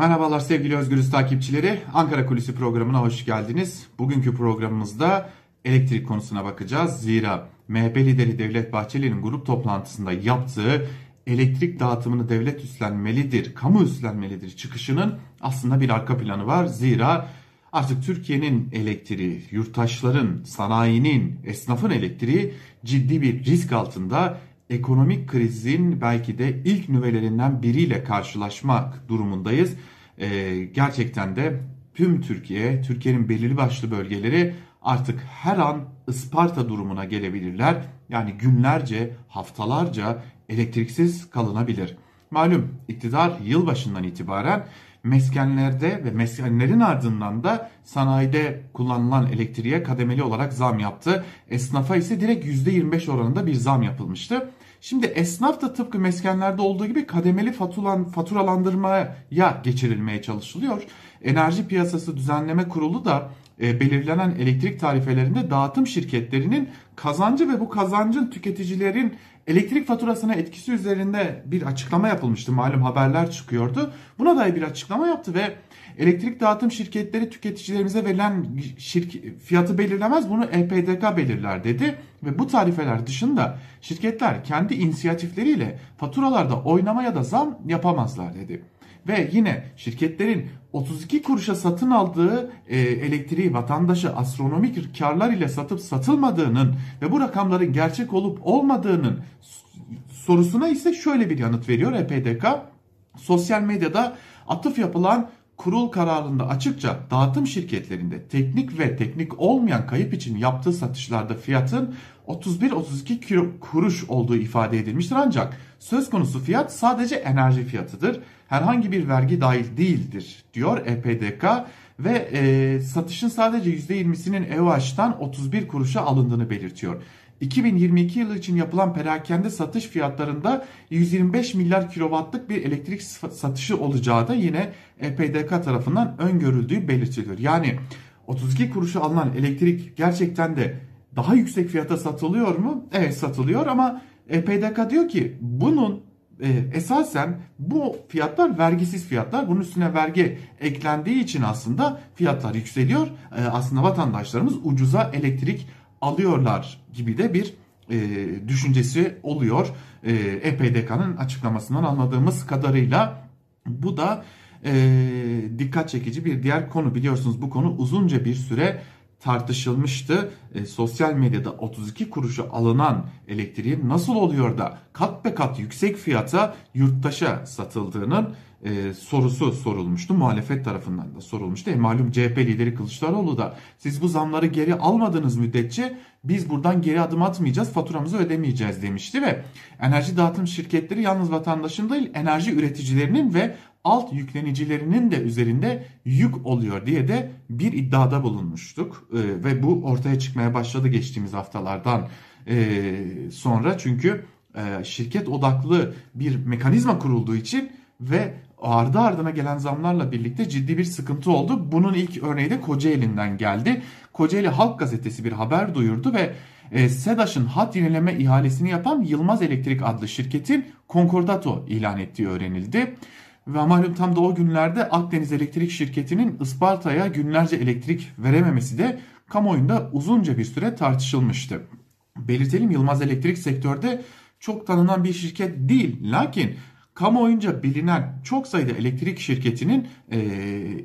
Merhabalar sevgili Özgürüz takipçileri. Ankara Kulisi programına hoş geldiniz. Bugünkü programımızda elektrik konusuna bakacağız. Zira MHP lideri Devlet Bahçeli'nin grup toplantısında yaptığı elektrik dağıtımını devlet üstlenmelidir, kamu üstlenmelidir çıkışının aslında bir arka planı var. Zira artık Türkiye'nin elektriği, yurttaşların, sanayinin, esnafın elektriği ciddi bir risk altında ekonomik krizin belki de ilk nüvelerinden biriyle karşılaşmak durumundayız. Ee, gerçekten de tüm Türkiye, Türkiye'nin belirli başlı bölgeleri artık her an Isparta durumuna gelebilirler. Yani günlerce, haftalarca elektriksiz kalınabilir. Malum iktidar yılbaşından itibaren meskenlerde ve meskenlerin ardından da sanayide kullanılan elektriğe kademeli olarak zam yaptı. Esnafa ise direkt %25 oranında bir zam yapılmıştı. Şimdi esnaf da tıpkı meskenlerde olduğu gibi kademeli faturan, faturalandırmaya geçirilmeye çalışılıyor. Enerji Piyasası Düzenleme Kurulu da belirlenen elektrik tarifelerinde dağıtım şirketlerinin kazancı ve bu kazancın tüketicilerin elektrik faturasına etkisi üzerinde bir açıklama yapılmıştı. Malum haberler çıkıyordu. Buna dair bir açıklama yaptı ve elektrik dağıtım şirketleri tüketicilerimize verilen şirk fiyatı belirlemez bunu EPDK belirler dedi. Ve bu tarifeler dışında şirketler kendi inisiyatifleriyle faturalarda oynama ya da zam yapamazlar dedi. Ve yine şirketlerin 32 kuruşa satın aldığı e, elektriği vatandaşı astronomik karlar ile satıp satılmadığının ve bu rakamların gerçek olup olmadığının sorusuna ise şöyle bir yanıt veriyor EPDK. Sosyal medyada atıf yapılan kurul kararında açıkça dağıtım şirketlerinde teknik ve teknik olmayan kayıp için yaptığı satışlarda fiyatın 31-32 kuruş olduğu ifade edilmiştir. Ancak söz konusu fiyat sadece enerji fiyatıdır. Herhangi bir vergi dahil değildir diyor EPDK ve e, satışın sadece %20'sinin EOH'tan 31 kuruşa alındığını belirtiyor. 2022 yılı için yapılan perakende satış fiyatlarında 125 milyar kilowattlık bir elektrik satışı olacağı da yine EPDK tarafından öngörüldüğü belirtiliyor. Yani 32 kuruşa alınan elektrik gerçekten de daha yüksek fiyata satılıyor mu? Evet satılıyor ama EPDK diyor ki bunun e, esasen bu fiyatlar vergisiz fiyatlar. Bunun üstüne vergi eklendiği için aslında fiyatlar yükseliyor. E, aslında vatandaşlarımız ucuza elektrik alıyorlar gibi de bir e, düşüncesi oluyor. E, EPDK'nın açıklamasından anladığımız kadarıyla bu da e, dikkat çekici bir diğer konu. Biliyorsunuz bu konu uzunca bir süre tartışılmıştı. E, sosyal medyada 32 kuruşa alınan elektriğin nasıl oluyor da kat be kat yüksek fiyata yurttaşa satıldığının e, sorusu sorulmuştu. Muhalefet tarafından da sorulmuştu. E, malum CHP lideri Kılıçdaroğlu da siz bu zamları geri almadığınız müddetçe biz buradan geri adım atmayacağız faturamızı ödemeyeceğiz demişti ve enerji dağıtım şirketleri yalnız vatandaşın değil enerji üreticilerinin ve alt yüklenicilerinin de üzerinde yük oluyor diye de bir iddiada bulunmuştuk. E, ve bu ortaya çıkmaya başladı geçtiğimiz haftalardan e, sonra çünkü e, şirket odaklı bir mekanizma kurulduğu için ve ardı ardına gelen zamlarla birlikte ciddi bir sıkıntı oldu. Bunun ilk örneği de Kocaeli'nden geldi. Kocaeli Halk Gazetesi bir haber duyurdu ve e, SEDAŞ'ın hat yenileme ihalesini yapan Yılmaz Elektrik adlı şirketin konkordato ilan ettiği öğrenildi. Ve malum tam da o günlerde Akdeniz Elektrik Şirketi'nin Isparta'ya günlerce elektrik verememesi de kamuoyunda uzunca bir süre tartışılmıştı. Belirtelim Yılmaz Elektrik sektörde çok tanınan bir şirket değil. Lakin kamuoyunca bilinen çok sayıda elektrik şirketinin e,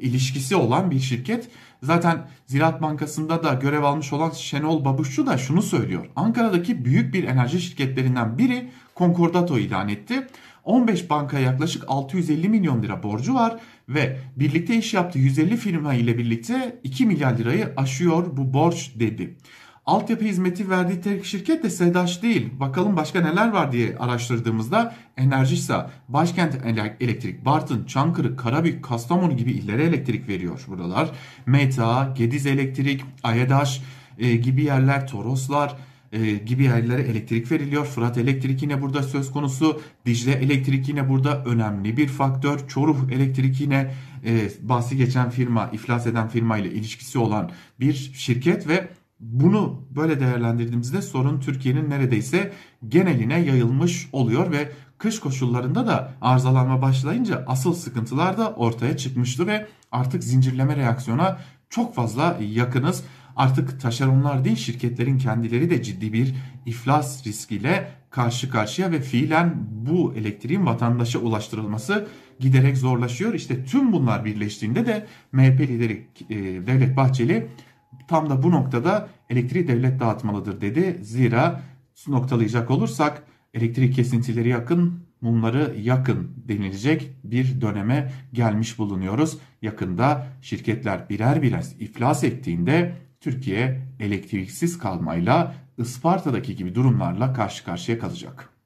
ilişkisi olan bir şirket. Zaten Ziraat Bankası'nda da görev almış olan Şenol Babuşçu da şunu söylüyor. Ankara'daki büyük bir enerji şirketlerinden biri Concordato ilan etti. 15 bankaya yaklaşık 650 milyon lira borcu var ve birlikte iş yaptığı 150 firma ile birlikte 2 milyar lirayı aşıyor bu borç dedi. Altyapı hizmeti verdiği tek şirket de SEDAŞ değil. Bakalım başka neler var diye araştırdığımızda Enerjisa, Başkent Elektrik, Bartın, Çankırı, Karabük, Kastamonu gibi illere elektrik veriyor buralar. Meta, Gediz Elektrik, Ayadaş e, gibi yerler, Toroslar, e, gibi yerlere elektrik veriliyor. Fırat Elektrik yine burada söz konusu. Dicle Elektrik yine burada önemli bir faktör. Çoruh Elektrik yine e, bahsi geçen firma, iflas eden firma ile ilişkisi olan bir şirket ve bunu böyle değerlendirdiğimizde sorun Türkiye'nin neredeyse geneline yayılmış oluyor ve kış koşullarında da arızalanma başlayınca asıl sıkıntılar da ortaya çıkmıştı ve artık zincirleme reaksiyona çok fazla yakınız. Artık taşeronlar değil şirketlerin kendileri de ciddi bir iflas riskiyle karşı karşıya ve fiilen bu elektriğin vatandaşa ulaştırılması giderek zorlaşıyor. İşte tüm bunlar birleştiğinde de MHP lideri e, Devlet Bahçeli tam da bu noktada elektriği devlet dağıtmalıdır dedi. Zira noktalayacak olursak elektrik kesintileri yakın, mumları yakın denilecek bir döneme gelmiş bulunuyoruz. Yakında şirketler birer birer iflas ettiğinde Türkiye elektriksiz kalmayla Isparta'daki gibi durumlarla karşı karşıya kalacak.